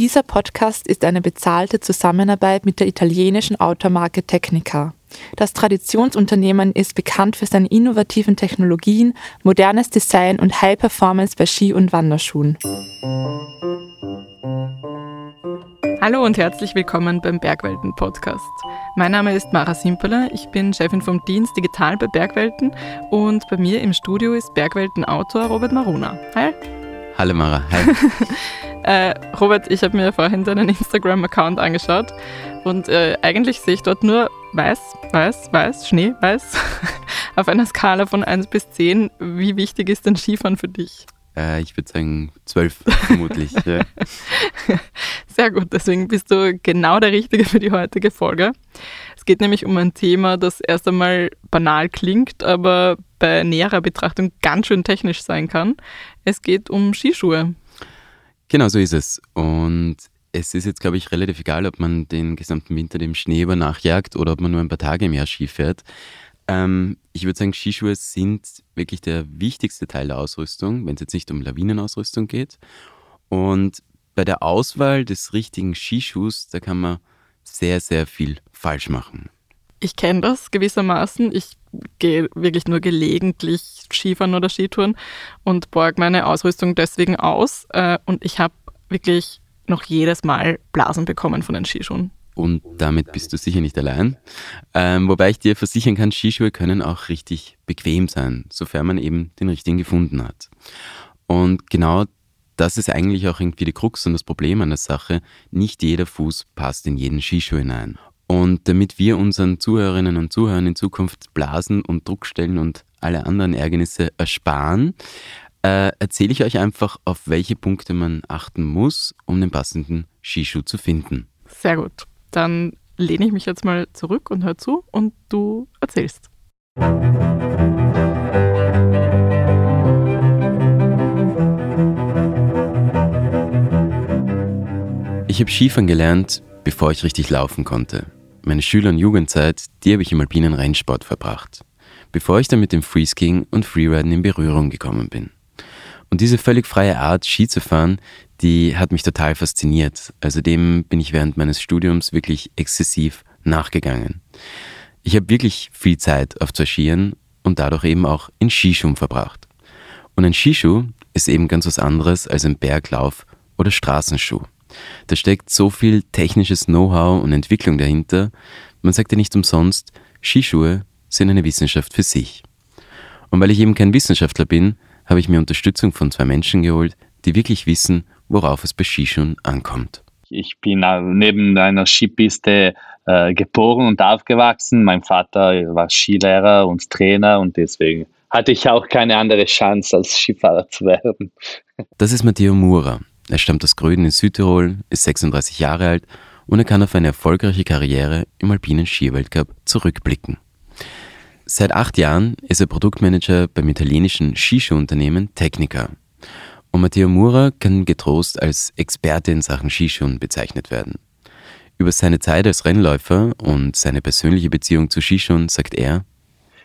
Dieser Podcast ist eine bezahlte Zusammenarbeit mit der italienischen Automarke Tecnica. Das Traditionsunternehmen ist bekannt für seine innovativen Technologien, modernes Design und High Performance bei Ski- und Wanderschuhen. Hallo und herzlich willkommen beim Bergwelten Podcast. Mein Name ist Mara Simpeler, ich bin Chefin vom Dienst Digital bei Bergwelten und bei mir im Studio ist Bergwelten Autor Robert Maruna. Hi. Hallo Mara, hi. äh, Robert, ich habe mir vorhin deinen Instagram-Account angeschaut und äh, eigentlich sehe ich dort nur weiß, weiß, weiß, Schnee, weiß. Auf einer Skala von 1 bis 10, wie wichtig ist denn Skifahren für dich? Äh, ich würde sagen 12 vermutlich. ja. Sehr gut, deswegen bist du genau der Richtige für die heutige Folge. Es geht nämlich um ein Thema, das erst einmal banal klingt, aber bei näherer Betrachtung ganz schön technisch sein kann. Es geht um Skischuhe. Genau so ist es. Und es ist jetzt, glaube ich, relativ egal, ob man den gesamten Winter dem Schnee über nachjagt oder ob man nur ein paar Tage im Jahr Ski fährt. Ähm, ich würde sagen, Skischuhe sind wirklich der wichtigste Teil der Ausrüstung, wenn es jetzt nicht um Lawinenausrüstung geht. Und bei der Auswahl des richtigen Skischuhs, da kann man sehr, sehr viel falsch machen. Ich kenne das gewissermaßen. Ich gehe wirklich nur gelegentlich Skifahren oder Skitouren und borg meine Ausrüstung deswegen aus. Äh, und ich habe wirklich noch jedes Mal Blasen bekommen von den Skischuhen. Und damit bist du sicher nicht allein. Ähm, wobei ich dir versichern kann, Skischuhe können auch richtig bequem sein, sofern man eben den richtigen gefunden hat. Und genau das ist eigentlich auch irgendwie die Krux und das Problem an der Sache. Nicht jeder Fuß passt in jeden Skischuh hinein. Und damit wir unseren Zuhörerinnen und Zuhörern in Zukunft Blasen und Druckstellen und alle anderen Ärgernisse ersparen, äh, erzähle ich euch einfach, auf welche Punkte man achten muss, um den passenden Skischuh zu finden. Sehr gut. Dann lehne ich mich jetzt mal zurück und hör zu und du erzählst. Ich habe Skifahren gelernt, bevor ich richtig laufen konnte. Meine Schüler- und Jugendzeit, die habe ich im alpinen Rennsport verbracht, bevor ich dann mit dem Freeskiing und Freeriden in Berührung gekommen bin. Und diese völlig freie Art, Ski zu fahren, die hat mich total fasziniert. Also dem bin ich während meines Studiums wirklich exzessiv nachgegangen. Ich habe wirklich viel Zeit auf zwei Skiern und dadurch eben auch in Skischuhen verbracht. Und ein Skischuh ist eben ganz was anderes als ein Berglauf oder Straßenschuh. Da steckt so viel technisches Know-how und Entwicklung dahinter. Man sagt ja nicht umsonst, Skischuhe sind eine Wissenschaft für sich. Und weil ich eben kein Wissenschaftler bin, habe ich mir Unterstützung von zwei Menschen geholt, die wirklich wissen, worauf es bei Skischuhen ankommt. Ich bin neben einer Skipiste äh, geboren und aufgewachsen. Mein Vater war Skilehrer und Trainer und deswegen hatte ich auch keine andere Chance, als Skifahrer zu werden. Das ist Matteo Mura. Er stammt aus Gröden in Südtirol, ist 36 Jahre alt und er kann auf eine erfolgreiche Karriere im alpinen Skiweltcup zurückblicken. Seit acht Jahren ist er Produktmanager beim italienischen Skischuhunternehmen Tecnica. Und Matteo Mura kann getrost als Experte in Sachen Skischuhen bezeichnet werden. Über seine Zeit als Rennläufer und seine persönliche Beziehung zu Skischuhen sagt er,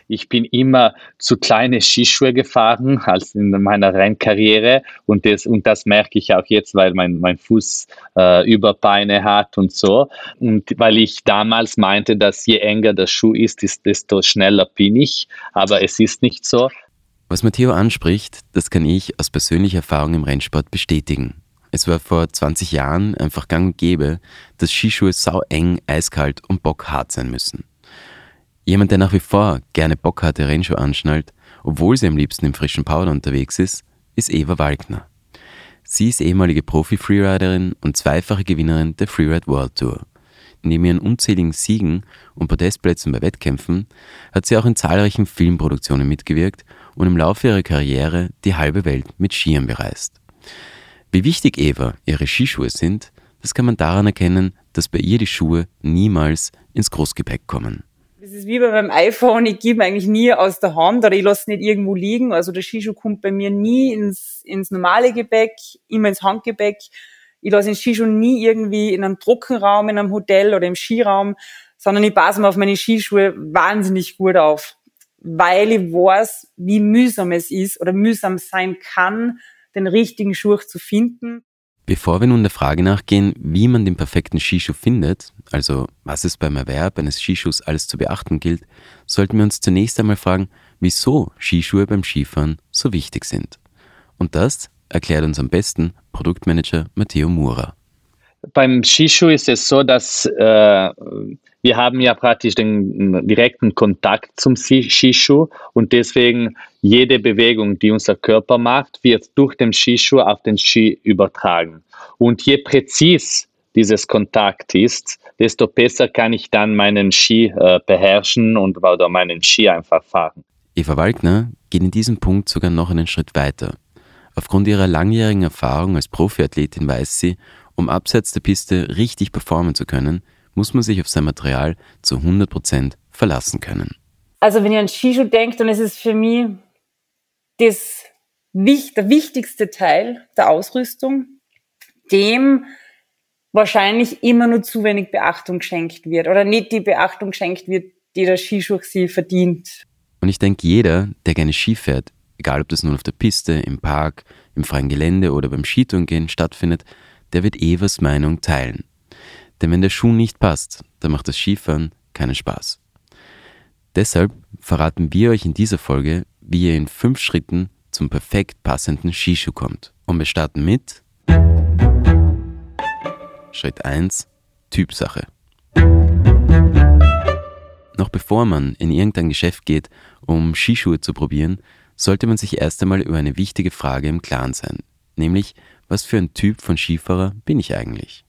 ich bin immer zu kleine Skischuhe gefahren als in meiner Rennkarriere und das, und das merke ich auch jetzt, weil mein, mein Fuß äh, Überbeine hat und so. Und weil ich damals meinte, dass je enger der Schuh ist, desto schneller bin ich, aber es ist nicht so. Was Matteo anspricht, das kann ich aus persönlicher Erfahrung im Rennsport bestätigen. Es war vor 20 Jahren einfach gang und gäbe, dass Skischuhe sau eng, eiskalt und bockhart sein müssen. Jemand, der nach wie vor gerne bockharte Rennschuhe anschnallt, obwohl sie am liebsten im frischen Powder unterwegs ist, ist Eva Walkner. Sie ist ehemalige Profi-Freeriderin und zweifache Gewinnerin der Freeride World Tour. Neben ihren unzähligen Siegen und Podestplätzen bei Wettkämpfen hat sie auch in zahlreichen Filmproduktionen mitgewirkt und im Laufe ihrer Karriere die halbe Welt mit Skiern bereist. Wie wichtig Eva ihre Skischuhe sind, das kann man daran erkennen, dass bei ihr die Schuhe niemals ins Großgepäck kommen. Das ist wie bei meinem iPhone, ich gebe eigentlich nie aus der Hand oder ich lasse nicht irgendwo liegen. Also der Skischuh kommt bei mir nie ins, ins normale Gepäck, immer ins Handgepäck. Ich lasse den Skischuh nie irgendwie in einem Trockenraum, in einem Hotel oder im Skiraum, sondern ich passe mir auf meine Skischuhe wahnsinnig gut auf, weil ich weiß, wie mühsam es ist oder mühsam sein kann, den richtigen Schuh zu finden. Bevor wir nun der Frage nachgehen, wie man den perfekten Skischuh findet, also was es beim Erwerb eines Skischuhs alles zu beachten gilt, sollten wir uns zunächst einmal fragen, wieso Skischuhe beim Skifahren so wichtig sind. Und das erklärt uns am besten Produktmanager Matteo Mura. Beim Skischuh ist es so, dass äh, wir haben ja praktisch den direkten Kontakt zum Skischuh und deswegen jede Bewegung, die unser Körper macht, wird durch den Skischuh auf den Ski übertragen. Und je präzis dieses Kontakt ist, desto besser kann ich dann meinen Ski äh, beherrschen und oder meinen Ski einfach fahren. Eva Wagner geht in diesem Punkt sogar noch einen Schritt weiter. Aufgrund ihrer langjährigen Erfahrung als Profiathletin weiß sie, um abseits der Piste richtig performen zu können, muss man sich auf sein Material zu 100% verlassen können. Also wenn ich an Skischuh denke, dann ist es für mich das, der wichtigste Teil der Ausrüstung, dem wahrscheinlich immer nur zu wenig Beachtung geschenkt wird oder nicht die Beachtung geschenkt wird, die der Skischuh sie verdient. Und ich denke, jeder, der gerne Ski fährt, egal ob das nun auf der Piste, im Park, im freien Gelände oder beim Skitourengehen stattfindet, der wird Evas Meinung teilen. Denn wenn der Schuh nicht passt, dann macht das Skifahren keinen Spaß. Deshalb verraten wir euch in dieser Folge, wie ihr in fünf Schritten zum perfekt passenden Skischuh kommt. Und wir starten mit Schritt 1 Typsache. Noch bevor man in irgendein Geschäft geht, um Skischuhe zu probieren, sollte man sich erst einmal über eine wichtige Frage im Klaren sein, nämlich was für ein Typ von Skifahrer bin ich eigentlich?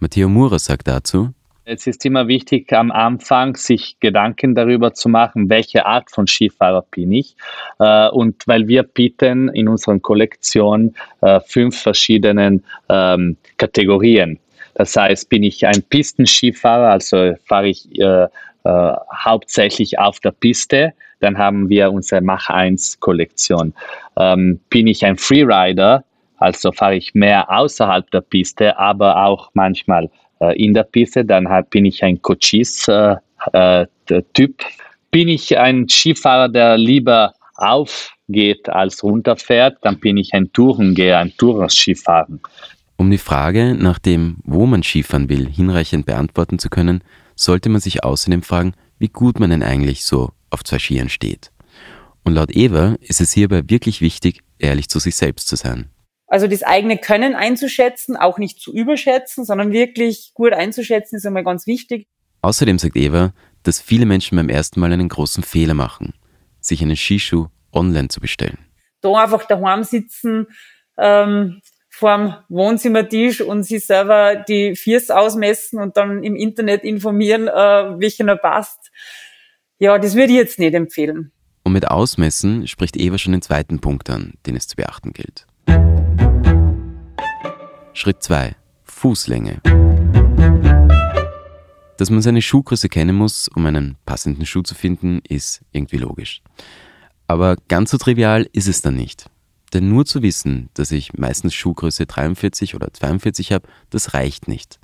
Matteo Mura sagt dazu, es ist immer wichtig, am Anfang sich Gedanken darüber zu machen, welche Art von Skifahrer bin ich. Äh, und weil wir bieten in unserer Kollektion äh, fünf verschiedenen ähm, Kategorien. Das heißt, bin ich ein Pistenskifahrer, also fahre ich äh, hauptsächlich auf der Piste, dann haben wir unsere Mach 1 Kollektion. Ähm, bin ich ein Freerider, also fahre ich mehr außerhalb der Piste, aber auch manchmal äh, in der Piste. Dann hab, bin ich ein Cochise-Typ. Äh, bin ich ein Skifahrer, der lieber aufgeht als runterfährt, dann bin ich ein Tourengeher, ein Tourenskifahren. Um die Frage nach dem, wo man Skifahren will, hinreichend beantworten zu können, sollte man sich außerdem fragen, wie gut man denn eigentlich so auf zwei Skiern steht. Und laut Eva ist es hierbei wirklich wichtig, ehrlich zu sich selbst zu sein. Also das eigene Können einzuschätzen, auch nicht zu überschätzen, sondern wirklich gut einzuschätzen, ist einmal ganz wichtig. Außerdem sagt Eva, dass viele Menschen beim ersten Mal einen großen Fehler machen, sich einen Skischuh online zu bestellen. Da einfach daheim sitzen, ähm, vorm Wohnzimmertisch und sich selber die Füße ausmessen und dann im Internet informieren, äh, welcher passt. Ja, das würde ich jetzt nicht empfehlen. Und mit Ausmessen spricht Eva schon den zweiten Punkt an, den es zu beachten gilt. Schritt 2. Fußlänge. Dass man seine Schuhgröße kennen muss, um einen passenden Schuh zu finden, ist irgendwie logisch. Aber ganz so trivial ist es dann nicht. Denn nur zu wissen, dass ich meistens Schuhgröße 43 oder 42 habe, das reicht nicht.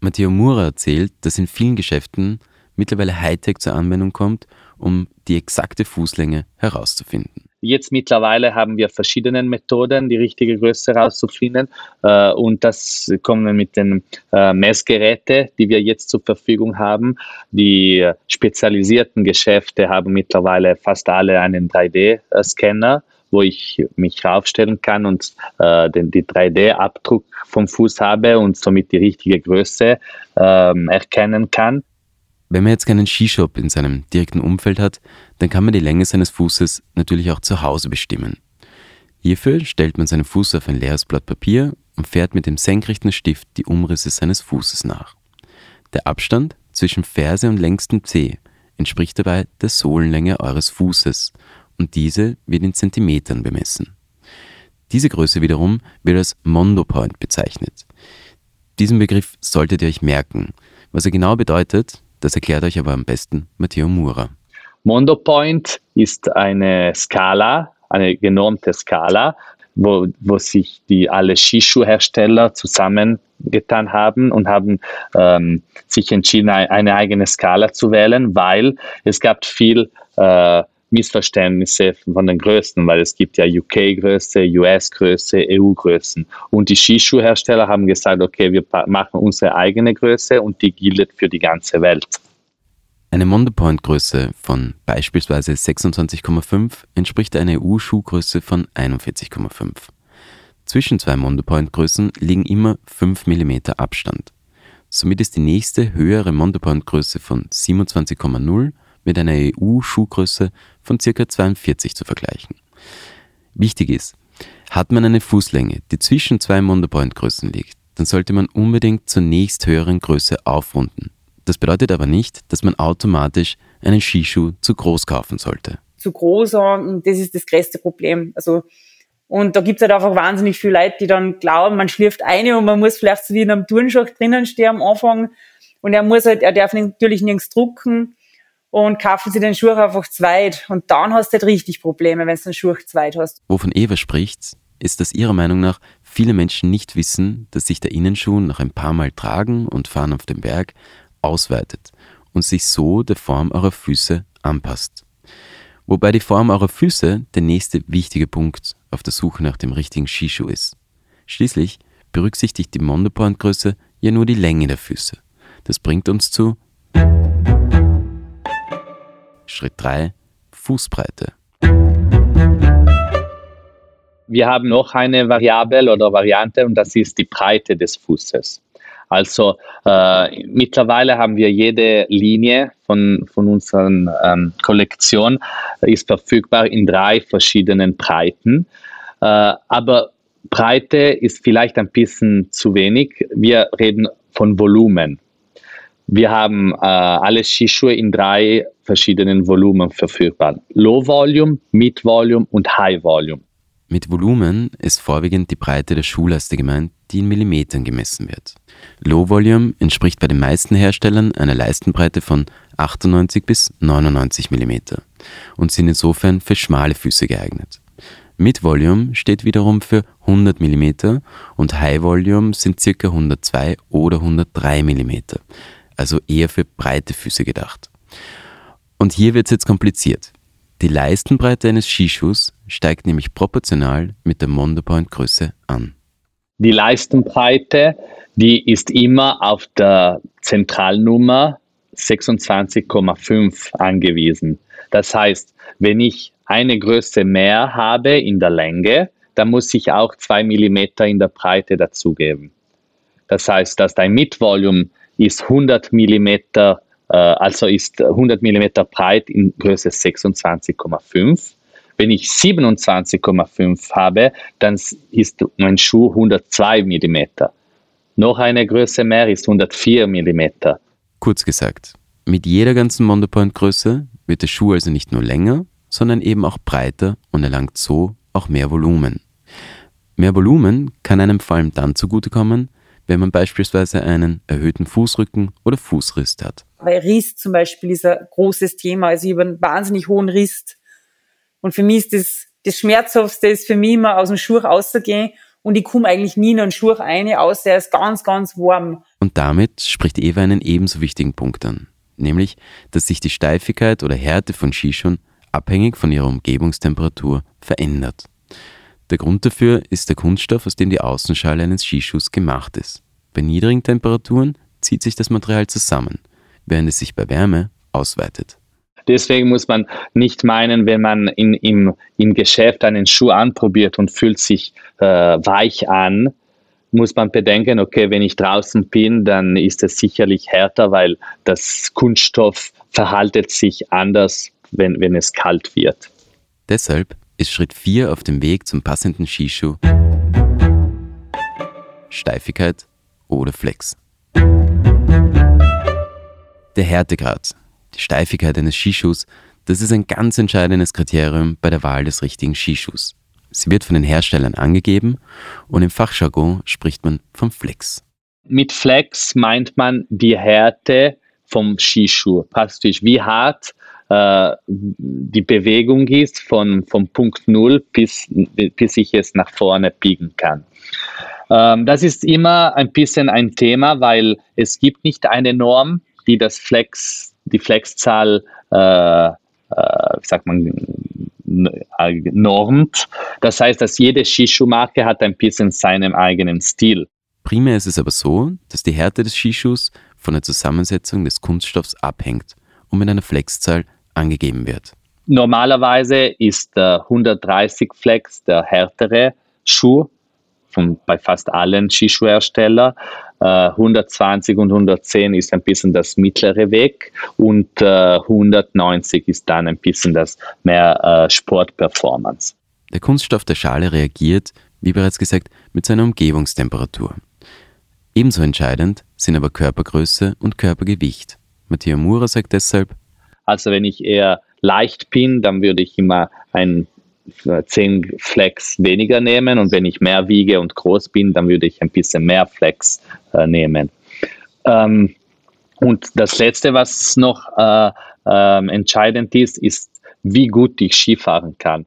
Matteo Mura erzählt, dass in vielen Geschäften mittlerweile Hightech zur Anwendung kommt, um die exakte Fußlänge herauszufinden. Jetzt mittlerweile haben wir verschiedene Methoden, die richtige Größe herauszufinden. Äh, und das kommen mit den äh, Messgeräten, die wir jetzt zur Verfügung haben. Die spezialisierten Geschäfte haben mittlerweile fast alle einen 3D-Scanner wo ich mich raufstellen kann und äh, den die 3D-Abdruck vom Fuß habe und somit die richtige Größe ähm, erkennen kann. Wenn man jetzt keinen Skishop in seinem direkten Umfeld hat, dann kann man die Länge seines Fußes natürlich auch zu Hause bestimmen. Hierfür stellt man seinen Fuß auf ein leeres Blatt Papier und fährt mit dem senkrechten Stift die Umrisse seines Fußes nach. Der Abstand zwischen Ferse und längstem Zeh entspricht dabei der Sohlenlänge eures Fußes und diese wird in Zentimetern bemessen. Diese Größe wiederum wird als Mondo Point bezeichnet. Diesen Begriff solltet ihr euch merken. Was er genau bedeutet, das erklärt euch aber am besten Matteo Mura. Mondo Point ist eine Skala, eine genormte Skala, wo, wo sich die alle Skischuhhersteller zusammengetan haben und haben ähm, sich entschieden, eine eigene Skala zu wählen, weil es gab viel äh, Missverständnisse von den Größen, weil es gibt ja UK-Größe, US-Größe, EU-Größen. Und die Skischuhhersteller haben gesagt, okay, wir machen unsere eigene Größe und die gilt für die ganze Welt. Eine Mondopoint-Größe von beispielsweise 26,5 entspricht einer EU-Schuhgröße von 41,5. Zwischen zwei Mondopoint-Größen liegen immer 5 mm Abstand. Somit ist die nächste höhere Mondopoint-Größe von 27,0 mit einer EU-Schuhgröße von ca. 42 zu vergleichen. Wichtig ist, hat man eine Fußlänge, die zwischen zwei Mondopoint-Größen liegt, dann sollte man unbedingt zur nächst höheren Größe aufrunden. Das bedeutet aber nicht, dass man automatisch einen Skischuh zu groß kaufen sollte. Zu groß, das ist das größte Problem. Also und da gibt's halt einfach wahnsinnig viele Leute, die dann glauben, man schlürft eine und man muss vielleicht so wie in einem Turnschacht drinnen stehen am Anfang. Und er muss halt, er darf natürlich nirgends drucken und kaufen sie den Schuh einfach zweit. Und dann hast du halt richtig Probleme, wenn du den Schuh zweit hast. Wovon Eva spricht, ist, dass ihrer Meinung nach viele Menschen nicht wissen, dass sich der Innenschuh nach ein paar Mal tragen und fahren auf dem Berg ausweitet und sich so der Form eurer Füße anpasst. Wobei die Form eurer Füße der nächste wichtige Punkt auf der Suche nach dem richtigen Skischuh ist. Schließlich berücksichtigt die Mondopoint-Größe ja nur die Länge der Füße. Das bringt uns zu Schritt 3 Fußbreite. Wir haben noch eine Variable oder Variante und das ist die Breite des Fußes. Also äh, mittlerweile haben wir jede Linie von, von unserer ähm, Kollektion ist verfügbar in drei verschiedenen Breiten. Äh, aber Breite ist vielleicht ein bisschen zu wenig. Wir reden von Volumen. Wir haben äh, alle Skischuhe in drei verschiedenen Volumen verfügbar. Low Volume, Mid Volume und High Volume. Mit Volumen ist vorwiegend die Breite der Schuhleiste gemeint, die in Millimetern gemessen wird. Low Volume entspricht bei den meisten Herstellern einer Leistenbreite von 98 bis 99 mm und sind insofern für schmale Füße geeignet. Mid Volume steht wiederum für 100 mm und High Volume sind ca. 102 oder 103 mm, also eher für breite Füße gedacht. Und hier wird es jetzt kompliziert. Die Leistenbreite eines Skischuhs steigt nämlich proportional mit der Mondopoint-Größe an. Die Leistenbreite, die ist immer auf der Zentralnummer 26,5 angewiesen. Das heißt, wenn ich eine Größe mehr habe in der Länge, dann muss ich auch zwei Millimeter in der Breite dazugeben. Das heißt, dass dein Mitvolumen ist 100 Millimeter, äh, also ist 100 Millimeter breit in Größe 26,5 wenn ich 27,5 habe, dann ist mein Schuh 102 mm. Noch eine Größe mehr ist 104 mm. Kurz gesagt, mit jeder ganzen Mondopoint-Größe wird der Schuh also nicht nur länger, sondern eben auch breiter und erlangt so auch mehr Volumen. Mehr Volumen kann einem vor allem dann zugutekommen, wenn man beispielsweise einen erhöhten Fußrücken oder Fußriss hat. Weil Riss zum Beispiel ist ein großes Thema. Also ich habe einen wahnsinnig hohen Riss und für mich ist das, das Schmerzhaftste ist für mich immer aus dem Schuh rauszugehen und ich komme eigentlich nie in einen Schuh rein, außer er ist ganz, ganz warm. Und damit spricht Eva einen ebenso wichtigen Punkt an, nämlich, dass sich die Steifigkeit oder Härte von Skischuhen abhängig von ihrer Umgebungstemperatur verändert. Der Grund dafür ist der Kunststoff, aus dem die Außenschale eines Skischuhs gemacht ist. Bei niedrigen Temperaturen zieht sich das Material zusammen, während es sich bei Wärme ausweitet. Deswegen muss man nicht meinen, wenn man in, im, im Geschäft einen Schuh anprobiert und fühlt sich äh, weich an, muss man bedenken, okay, wenn ich draußen bin, dann ist es sicherlich härter, weil das Kunststoff verhaltet sich anders, wenn, wenn es kalt wird. Deshalb ist Schritt 4 auf dem Weg zum passenden Skischuh Steifigkeit oder Flex. Der Härtegrad die Steifigkeit eines Skischuhs, das ist ein ganz entscheidendes Kriterium bei der Wahl des richtigen Skischuhs. Sie wird von den Herstellern angegeben und im Fachjargon spricht man vom Flex. Mit Flex meint man die Härte vom Skischuh. Praktisch wie hart die Bewegung ist von, vom Punkt Null bis, bis ich es nach vorne biegen kann. Ähm, das ist immer ein bisschen ein Thema, weil es gibt nicht eine Norm, die das Flex die Flexzahl äh, äh, sagt man, normt. Das heißt, dass jede Skischuhmarke hat ein bisschen seinen eigenen Stil. Primär ist es aber so, dass die Härte des Skischuhs von der Zusammensetzung des Kunststoffs abhängt und mit einer Flexzahl angegeben wird. Normalerweise ist der 130 Flex der härtere Schuh von, bei fast allen Skischuhherstellern. Äh, 120 und 110 ist ein bisschen das mittlere Weg und äh, 190 ist dann ein bisschen das mehr äh, Sportperformance. Der Kunststoff der Schale reagiert, wie bereits gesagt, mit seiner Umgebungstemperatur. Ebenso entscheidend sind aber Körpergröße und Körpergewicht. Matthias Mura sagt deshalb, also wenn ich eher leicht bin, dann würde ich immer ein 10 Flex weniger nehmen und wenn ich mehr wiege und groß bin, dann würde ich ein bisschen mehr Flex äh, nehmen. Ähm, und das Letzte, was noch äh, äh, entscheidend ist, ist, wie gut ich Skifahren kann.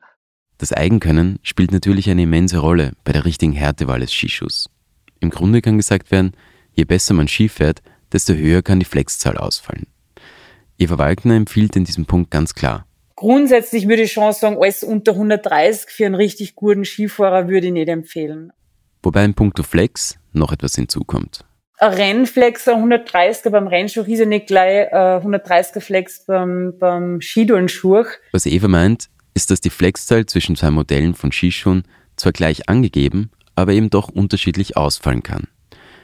Das Eigenkönnen spielt natürlich eine immense Rolle bei der richtigen Härtewahl des Skischuhs. Im Grunde kann gesagt werden, je besser man Ski fährt, desto höher kann die Flexzahl ausfallen. Eva Walkner empfiehlt in diesem Punkt ganz klar. Grundsätzlich würde ich schon sagen, alles unter 130 für einen richtig guten Skifahrer würde ich nicht empfehlen. Wobei in puncto Flex noch etwas hinzukommt. Ein Rennflex, ein 130er beim Rennschuh ist ja nicht gleich ein 130er Flex beim, beim Skidurnschuh. Was Eva meint, ist, dass die Flexzahl zwischen zwei Modellen von Skischuhen zwar gleich angegeben, aber eben doch unterschiedlich ausfallen kann.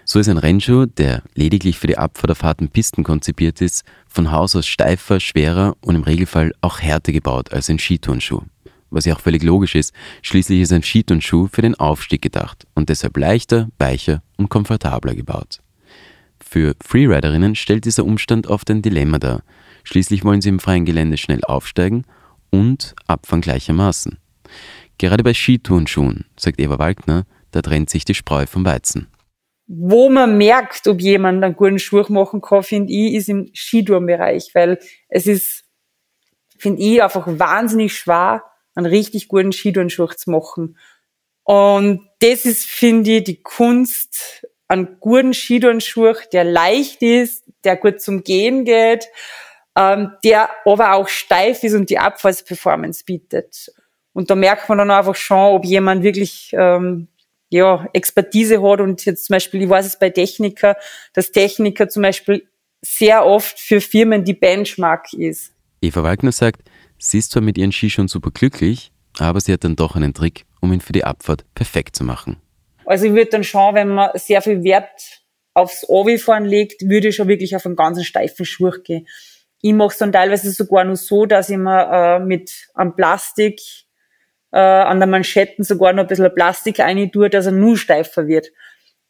So ist ein Rennschuh, der lediglich für die Abfahrt auf harten Pisten konzipiert ist, von Haus aus steifer, schwerer und im Regelfall auch härter gebaut als ein Skiturnschuh. Was ja auch völlig logisch ist, schließlich ist ein Skiturnschuh für den Aufstieg gedacht und deshalb leichter, weicher und komfortabler gebaut. Für Freeriderinnen stellt dieser Umstand oft ein Dilemma dar. Schließlich wollen sie im freien Gelände schnell aufsteigen und abfahren gleichermaßen. Gerade bei Skiturnschuhen, sagt Eva Wagner, da trennt sich die Spreu vom Weizen. Wo man merkt, ob jemand einen guten Schuh machen kann, finde ich, ist im Skitourenbereich, weil es ist, finde ich, einfach wahnsinnig schwer, einen richtig guten Skiturnschuh zu machen. Und das ist, finde ich, die Kunst, einen guten Skiturnschuh, der leicht ist, der gut zum Gehen geht, ähm, der aber auch steif ist und die Abfallsperformance bietet. Und da merkt man dann einfach schon, ob jemand wirklich ähm, ja, Expertise hat und jetzt zum Beispiel, ich weiß es bei Techniker, dass Techniker zum Beispiel sehr oft für Firmen die Benchmark ist. Eva Wagner sagt, sie ist zwar mit ihren Ski schon super glücklich, aber sie hat dann doch einen Trick, um ihn für die Abfahrt perfekt zu machen. Also ich würde dann schauen, wenn man sehr viel Wert aufs Obi-Fahren legt, würde ich schon wirklich auf einen ganz steifen Schuh gehen. Ich mache es dann teilweise sogar nur so, dass ich mir äh, mit einem Plastik äh, an der Manschetten sogar noch ein bisschen Plastik rein tue, dass er nur steifer wird.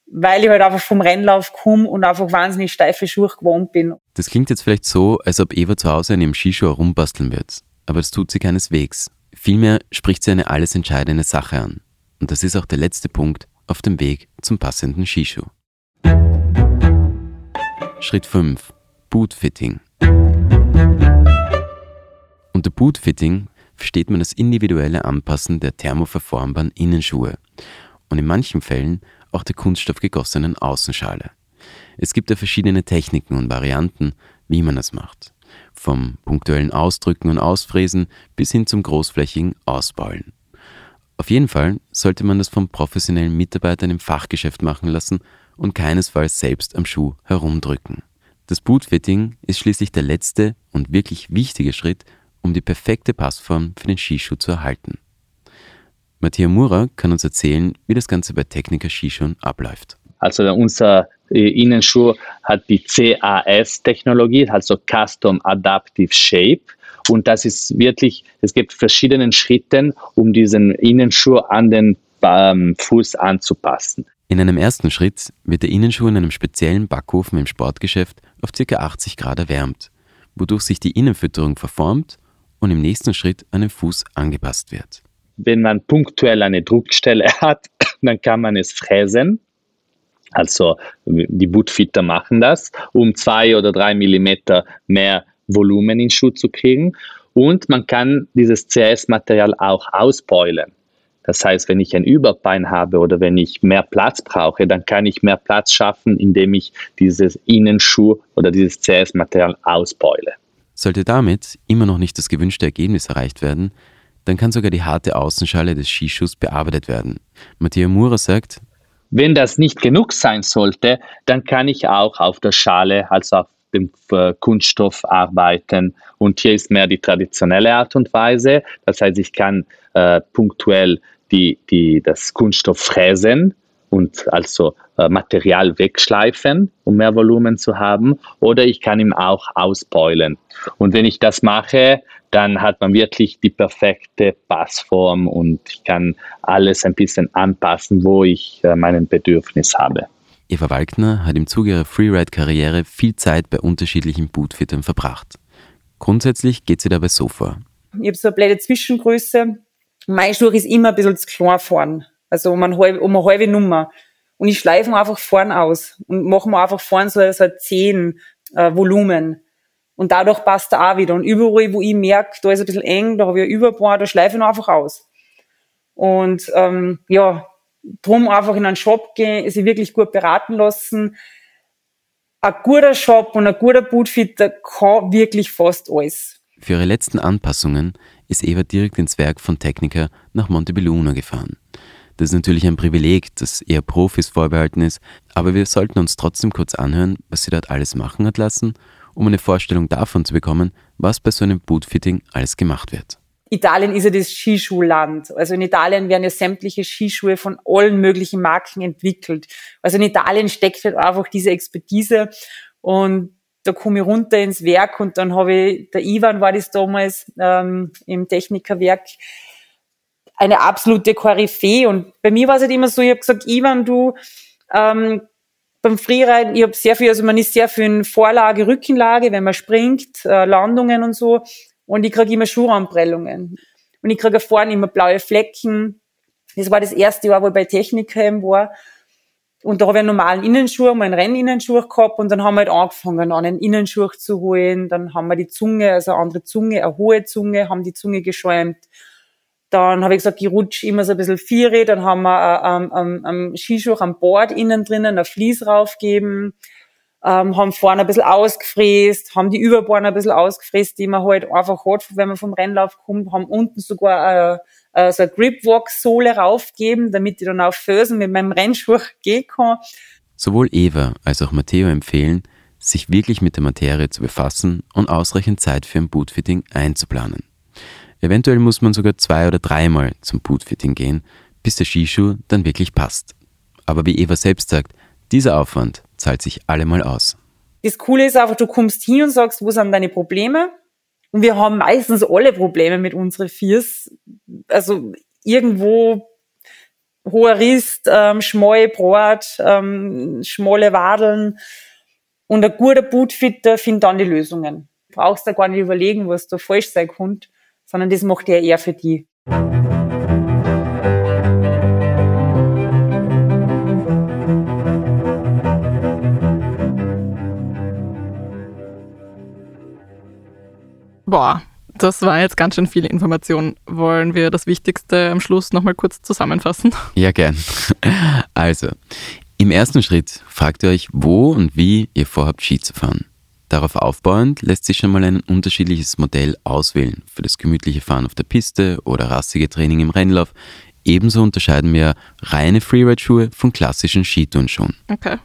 Weil ich halt einfach vom Rennlauf komme und einfach wahnsinnig steife Schuhe gewohnt bin. Das klingt jetzt vielleicht so, als ob Eva zu Hause an ihrem Skischuh herumbasteln wird. Aber das tut sie keineswegs. Vielmehr spricht sie eine alles entscheidende Sache an. Und das ist auch der letzte Punkt auf dem Weg zum passenden Skischuh. Schritt 5. Bootfitting. Unter Bootfitting versteht man das individuelle Anpassen der thermoverformbaren Innenschuhe und in manchen Fällen auch der kunststoffgegossenen Außenschale. Es gibt ja verschiedene Techniken und Varianten, wie man das macht. Vom punktuellen Ausdrücken und Ausfräsen bis hin zum großflächigen Ausbeulen. Auf jeden Fall sollte man das von professionellen Mitarbeitern im Fachgeschäft machen lassen und keinesfalls selbst am Schuh herumdrücken. Das Bootfitting ist schließlich der letzte und wirklich wichtige Schritt, um die perfekte Passform für den Skischuh zu erhalten. Matthias Murer kann uns erzählen, wie das Ganze bei Techniker Skischuhen abläuft. Also unser äh, Innenschuh hat die CAS-Technologie, also Custom Adaptive Shape. Und das ist wirklich, es gibt verschiedene Schritte, um diesen Innenschuh an den ähm, Fuß anzupassen. In einem ersten Schritt wird der Innenschuh in einem speziellen Backofen im Sportgeschäft auf ca. 80 Grad erwärmt, wodurch sich die Innenfütterung verformt und im nächsten Schritt an den Fuß angepasst wird. Wenn man punktuell eine Druckstelle hat, dann kann man es fräsen. Also die Bootfitter machen das, um zwei oder drei Millimeter mehr Volumen in Schuh zu kriegen. Und man kann dieses CS-Material auch ausbeulen. Das heißt, wenn ich ein Überbein habe oder wenn ich mehr Platz brauche, dann kann ich mehr Platz schaffen, indem ich dieses Innenschuh oder dieses CS-Material ausbeule. Sollte damit immer noch nicht das gewünschte Ergebnis erreicht werden, dann kann sogar die harte Außenschale des Skischuhs bearbeitet werden. Matthias Murer sagt, wenn das nicht genug sein sollte, dann kann ich auch auf der Schale, also auf dem äh, Kunststoff arbeiten. Und hier ist mehr die traditionelle Art und Weise. Das heißt, ich kann äh, punktuell die, die, das Kunststoff fräsen und also äh, Material wegschleifen, um mehr Volumen zu haben. Oder ich kann ihn auch ausbeulen. Und wenn ich das mache, dann hat man wirklich die perfekte Passform und ich kann alles ein bisschen anpassen, wo ich äh, meinen Bedürfnis habe. Eva Walkner hat im Zuge ihrer Freeride-Karriere viel Zeit bei unterschiedlichen Bootfittern verbracht. Grundsätzlich geht sie dabei so vor. Ich habe so eine blöde Zwischengröße. Mein Schuh ist immer ein bisschen zu klein vorn. Also um eine halbe, um eine halbe Nummer. Und ich schleife mir einfach vorn aus und mache mir einfach vorn so, so 10 äh, Volumen. Und dadurch passt er auch wieder. Und überall, wo ich merke, da ist ein bisschen eng, da habe ich ein Überbohr, da schleife ich ihn einfach aus. Und ähm, ja, drum einfach in einen Shop gehen, sich wirklich gut beraten lassen. Ein guter Shop und ein guter Bootfitter kann wirklich fast alles. Für ihre letzten Anpassungen ist Eva direkt ins Werk von Techniker nach Montebelluna gefahren. Das ist natürlich ein Privileg, das eher Profis vorbehalten ist, aber wir sollten uns trotzdem kurz anhören, was sie dort alles machen hat lassen um eine Vorstellung davon zu bekommen, was bei so einem Bootfitting alles gemacht wird. Italien ist ja das Skischuhland. Also in Italien werden ja sämtliche Skischuhe von allen möglichen Marken entwickelt. Also in Italien steckt halt einfach diese Expertise und da komme ich runter ins Werk und dann habe ich, der Ivan war das damals ähm, im Technikerwerk, eine absolute Koryphäe. Und bei mir war es halt immer so, ich habe gesagt, Ivan, du, ähm, beim Freeriden, ich habe sehr viel, also man ist sehr viel in Vorlage, Rückenlage, wenn man springt, äh, Landungen und so. Und ich kriege immer Schuhanprellungen. Und ich kriege vorne immer blaue Flecken. Das war das erste Jahr, wo ich bei Technikheim war. Und da habe ich einen normalen Innenschuh, mal einen Renninnenschuh gehabt und dann haben wir halt angefangen, an einen Innenschuh zu holen. Dann haben wir die Zunge, also eine andere Zunge, eine hohe Zunge, haben die Zunge geschäumt. Dann habe ich gesagt, ich rutsche immer so ein bisschen Viere. Dann haben wir am, am, am Skischuh am Board innen drinnen ein Vlies raufgegeben. Ähm, haben vorne ein bisschen ausgefräst, haben die Überbohren ein bisschen ausgefräst, die man halt einfach hat, wenn man vom Rennlauf kommt, haben unten sogar äh, äh, so eine Gripwalk-Sohle raufgegeben, damit ich dann auf Fösen mit meinem Rennschuh gehen kann. Sowohl Eva als auch Matteo empfehlen, sich wirklich mit der Materie zu befassen und ausreichend Zeit für ein Bootfitting einzuplanen. Eventuell muss man sogar zwei oder dreimal zum Bootfitting gehen, bis der Skischuh dann wirklich passt. Aber wie Eva selbst sagt, dieser Aufwand zahlt sich allemal aus. Das Coole ist einfach, du kommst hin und sagst, wo sind deine Probleme? Und wir haben meistens alle Probleme mit unseren Viers. Also irgendwo hoher Rist, ähm, schmale Brot, ähm, schmale Wadeln. Und ein guter Bootfitter findet dann die Lösungen. Du brauchst da gar nicht überlegen, was da falsch sein könnte sondern das macht er eher für die. Boah, das war jetzt ganz schön viele Informationen. Wollen wir das Wichtigste am Schluss nochmal kurz zusammenfassen? Ja, gern. Also, im ersten Schritt fragt ihr euch, wo und wie ihr vorhabt, Ski zu fahren. Darauf aufbauend lässt sich schon mal ein unterschiedliches Modell auswählen für das gemütliche Fahren auf der Piste oder rassige Training im Rennlauf. Ebenso unterscheiden wir reine Freeride-Schuhe von klassischen Skiturnschuhen. Okay.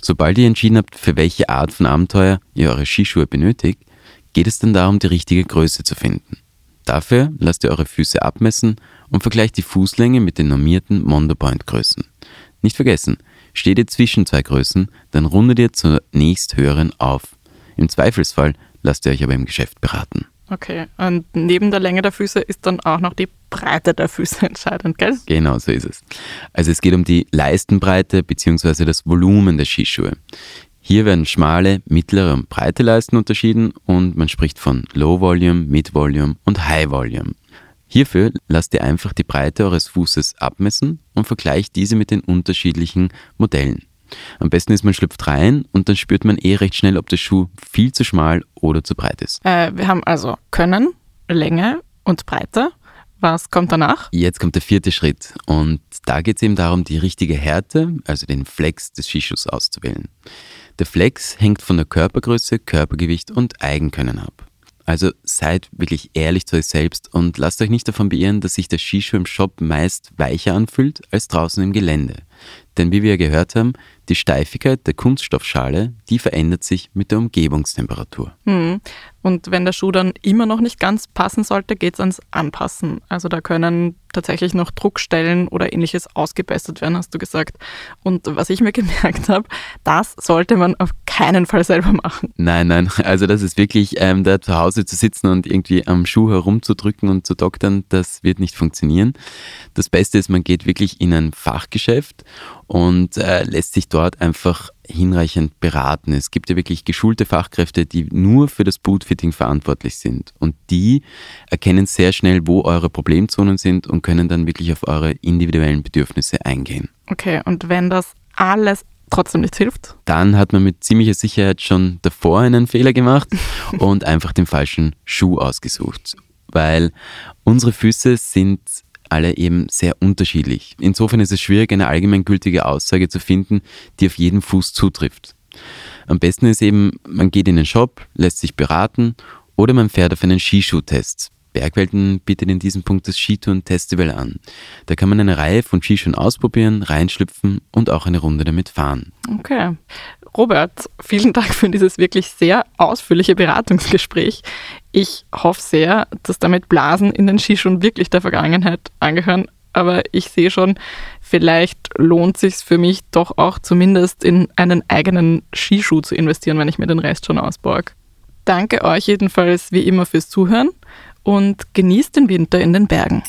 Sobald ihr entschieden habt, für welche Art von Abenteuer ihr eure Skischuhe benötigt, geht es dann darum, die richtige Größe zu finden. Dafür lasst ihr eure Füße abmessen und vergleicht die Fußlänge mit den normierten Mondo Point Größen. Nicht vergessen, steht ihr zwischen zwei Größen, dann rundet ihr zur nächst höheren auf. Im Zweifelsfall lasst ihr euch aber im Geschäft beraten. Okay, und neben der Länge der Füße ist dann auch noch die Breite der Füße entscheidend, gell? Genau, so ist es. Also es geht um die Leistenbreite bzw. das Volumen der Skischuhe. Hier werden schmale, mittlere und breite Leisten unterschieden und man spricht von Low Volume, Mid Volume und High Volume. Hierfür lasst ihr einfach die Breite eures Fußes abmessen und vergleicht diese mit den unterschiedlichen Modellen. Am besten ist, man schlüpft rein und dann spürt man eh recht schnell, ob der Schuh viel zu schmal oder zu breit ist. Äh, wir haben also Können, Länge und Breite. Was kommt danach? Jetzt kommt der vierte Schritt und da geht es eben darum, die richtige Härte, also den Flex des Skischuhs auszuwählen. Der Flex hängt von der Körpergröße, Körpergewicht und Eigenkönnen ab. Also seid wirklich ehrlich zu euch selbst und lasst euch nicht davon beirren, dass sich der Skischuh im Shop meist weicher anfühlt als draußen im Gelände. Denn wie wir ja gehört haben, die Steifigkeit der Kunststoffschale, die verändert sich mit der Umgebungstemperatur. Hm. Und wenn der Schuh dann immer noch nicht ganz passen sollte, geht es ans Anpassen. Also da können tatsächlich noch Druckstellen oder ähnliches ausgebessert werden, hast du gesagt. Und was ich mir gemerkt habe, das sollte man auf keinen Fall selber machen. Nein, nein, also das ist wirklich, ähm, da zu Hause zu sitzen und irgendwie am Schuh herumzudrücken und zu doktern, das wird nicht funktionieren. Das Beste ist, man geht wirklich in ein Fachgeschäft und äh, lässt sich dort einfach hinreichend beraten. Es gibt ja wirklich geschulte Fachkräfte, die nur für das Bootfitting verantwortlich sind. Und die erkennen sehr schnell, wo eure Problemzonen sind und können dann wirklich auf eure individuellen Bedürfnisse eingehen. Okay, und wenn das alles trotzdem nichts hilft? Dann hat man mit ziemlicher Sicherheit schon davor einen Fehler gemacht und einfach den falschen Schuh ausgesucht. Weil unsere Füße sind alle eben sehr unterschiedlich. Insofern ist es schwierig, eine allgemeingültige Aussage zu finden, die auf jeden Fuß zutrifft. Am besten ist eben, man geht in den Shop, lässt sich beraten oder man fährt auf einen Skischuhtest. Bergwelten bietet in diesem Punkt das Skitouren-Festival an. Da kann man eine Reihe von Skischuhen ausprobieren, reinschlüpfen und auch eine Runde damit fahren. Okay. Robert, vielen Dank für dieses wirklich sehr ausführliche Beratungsgespräch. Ich hoffe sehr, dass damit Blasen in den Skischuhen wirklich der Vergangenheit angehören. Aber ich sehe schon, vielleicht lohnt sich für mich doch auch zumindest in einen eigenen Skischuh zu investieren, wenn ich mir den Rest schon ausborg. Danke euch jedenfalls wie immer fürs Zuhören und genießt den Winter in den Bergen.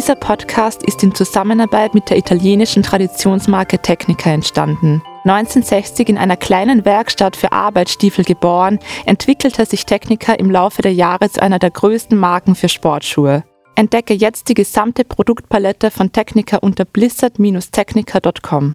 Dieser Podcast ist in Zusammenarbeit mit der italienischen Traditionsmarke Technica entstanden. 1960 in einer kleinen Werkstatt für Arbeitsstiefel geboren, entwickelte sich Technica im Laufe der Jahre zu einer der größten Marken für Sportschuhe. Entdecke jetzt die gesamte Produktpalette von Technica unter blizzard-technica.com.